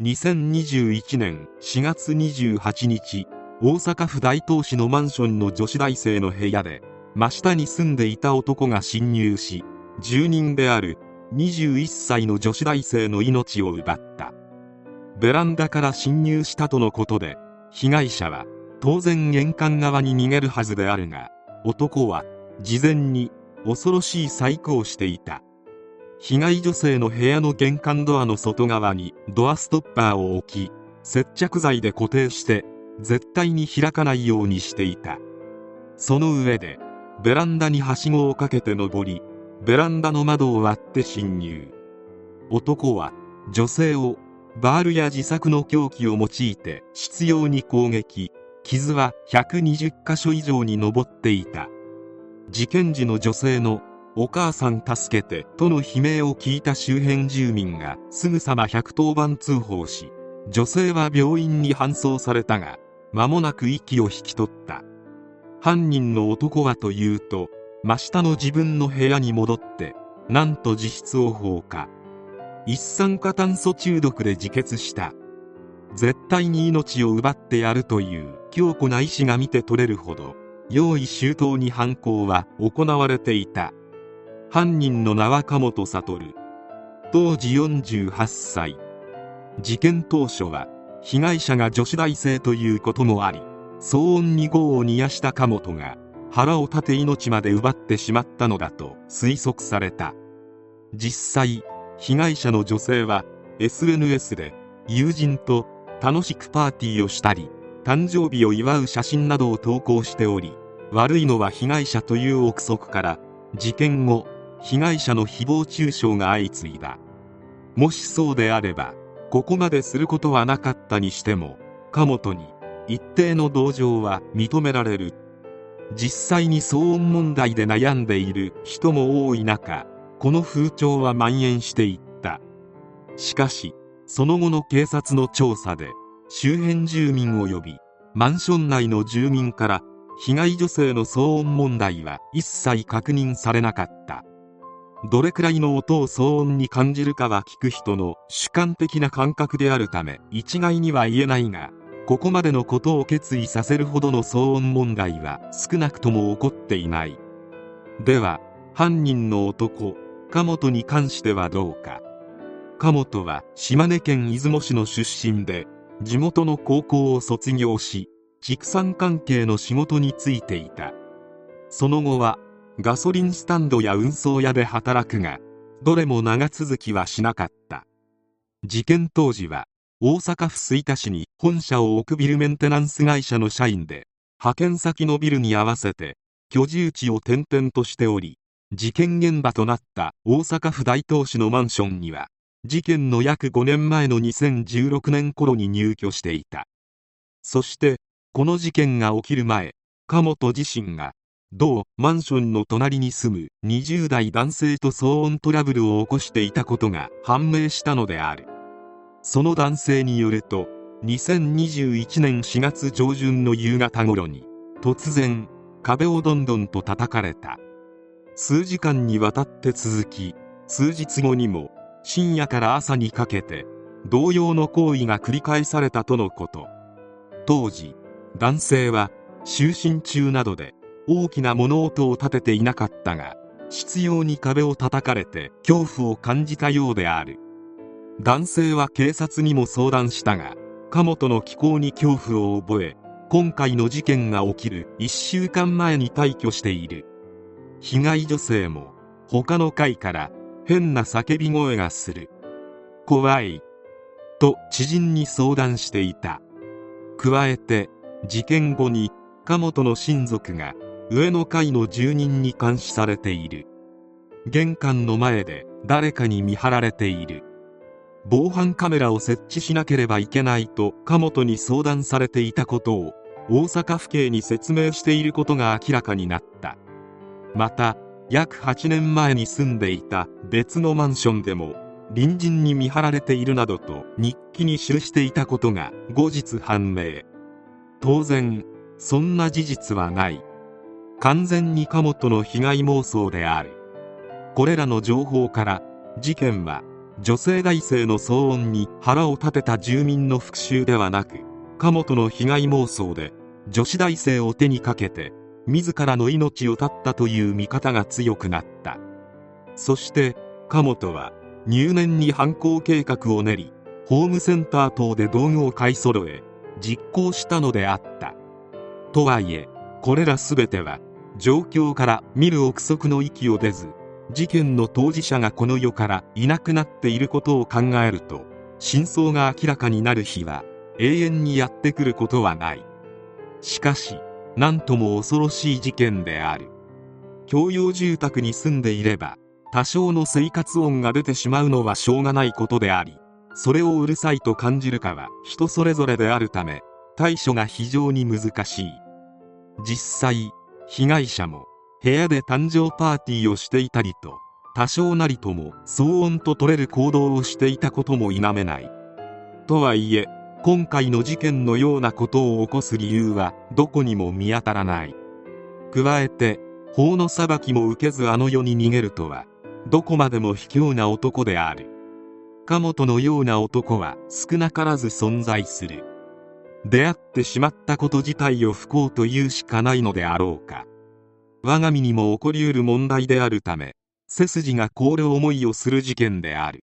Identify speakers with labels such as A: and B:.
A: 2021年4月28日大阪府大東市のマンションの女子大生の部屋で真下に住んでいた男が侵入し住人である21歳の女子大生の命を奪った。ベランダから侵入したとのことで被害者は当然玄関側に逃げるはずであるが男は事前に恐ろしい細工をしていた。被害女性の部屋の玄関ドアの外側にドアストッパーを置き接着剤で固定して絶対に開かないようにしていた。その上でベランダにはしごをかけて登りベランダの窓を割って侵入。男は女性をバールや自作の凶器を用いて執拗に攻撃。傷は120箇所以上に上っていた。事件時の女性のお母さん助けてとの悲鳴を聞いた周辺住民がすぐさま110番通報し女性は病院に搬送されたが間もなく息を引き取った。犯人の男はというと真下の自分の部屋に戻ってなんと自室を放火。一酸化炭素中毒で自決した。絶対に命を奪ってやるという強固な意志が見て取れるほど用意周到に犯行は行われていた。犯人の名は加本悟。当時48歳。事件当初は被害者が女子大生ということもあり騒音に業を煮やした加本が腹を立て命まで奪ってしまったのだと推測された。実際被害者の女性は SNS で友人と楽しくパーティーをしたり誕生日を祝う写真などを投稿しており悪いのは被害者という憶測から事件後被害者の誹謗中傷が相次いだ。もしそうであればここまですることはなかったにしても貨物に一定の同情は認められる。実際に騒音問題で悩んでいる人も多い中この風潮は蔓延していった。しかしその後の警察の調査で周辺住民及びマンション内の住民から被害女性の騒音問題は一切確認されなかった。どれくらいの音を騒音に感じるかは聞く人の主観的な感覚であるため一概には言えないがここまでのことを決意させるほどの騒音問題は少なくとも起こっていない。では犯人の男加本に関してはどうか。加本は島根県出雲市の出身で地元の高校を卒業し畜産関係の仕事に就いていた。その後はガソリンスタンドや運送屋で働くがどれも長続きはしなかった。事件当時は大阪府吹田市に本社を置くビルメンテナンス会社の社員で派遣先のビルに合わせて居住地を転々としており事件現場となった大阪府大東市のマンションには事件の約5年前の2016年頃に入居していた。そしてこの事件が起きる前加本自身が同マンションの隣に住む20代男性と騒音トラブルを起こしていたことが判明したのである。その男性によると2021年4月上旬の夕方頃に突然壁をどんどんと叩かれた。数時間にわたって続き数日後にも深夜から朝にかけて同様の行為が繰り返されたとのこと。当時男性は就寝中などで大きな物音を立てていなかったが執拗に壁を叩かれて恐怖を感じたようである。男性は警察にも相談したが貨物の気候に恐怖を覚え今回の事件が起きる1週間前に退去している。被害女性も他の階から変な叫び声がする。怖いと知人に相談していた。加えて事件後に貨物の親族が上の階の住人に監視されている。玄関の前で誰かに見張られている。防犯カメラを設置しなければいけないと貨物に相談されていたことを大阪府警に説明していることが明らかになった。また約8年前に住んでいた別のマンションでも隣人に見張られているなどと日記に記していたことが後日判明。当然そんな事実はない。完全に貨物の被害妄想である。これらの情報から事件は女性大生の騒音に腹を立てた住民の復讐ではなく鴨本の被害妄想で女子大生を手にかけて自らの命を絶ったという見方が強くなった。そして鴨本は入念に犯行計画を練りホームセンター等で道具を買い揃え実行したのであった。とはいえこれら全ては状況から見る憶測の域を出ず事件の当事者がこの世からいなくなっていることを考えると真相が明らかになる日は永遠にやってくることはない。しかし何とも恐ろしい事件である。共用住宅に住んでいれば多少の生活音が出てしまうのはしょうがないことでありそれをうるさいと感じるかは人それぞれであるため対処が非常に難しい。実際被害者も部屋で誕生パーティーをしていたりと多少なりとも騒音と取れる行動をしていたことも否めない。とはいえ今回の事件のようなことを起こす理由はどこにも見当たらない。加えて法の裁きも受けずあの世に逃げるとはどこまでも卑怯な男である。加本のような男は少なからず存在する。出会ってしまったこと自体を不幸と言うしかないのであろうか。我が身にも起こりうる問題であるため背筋が凍る思いをする事件である。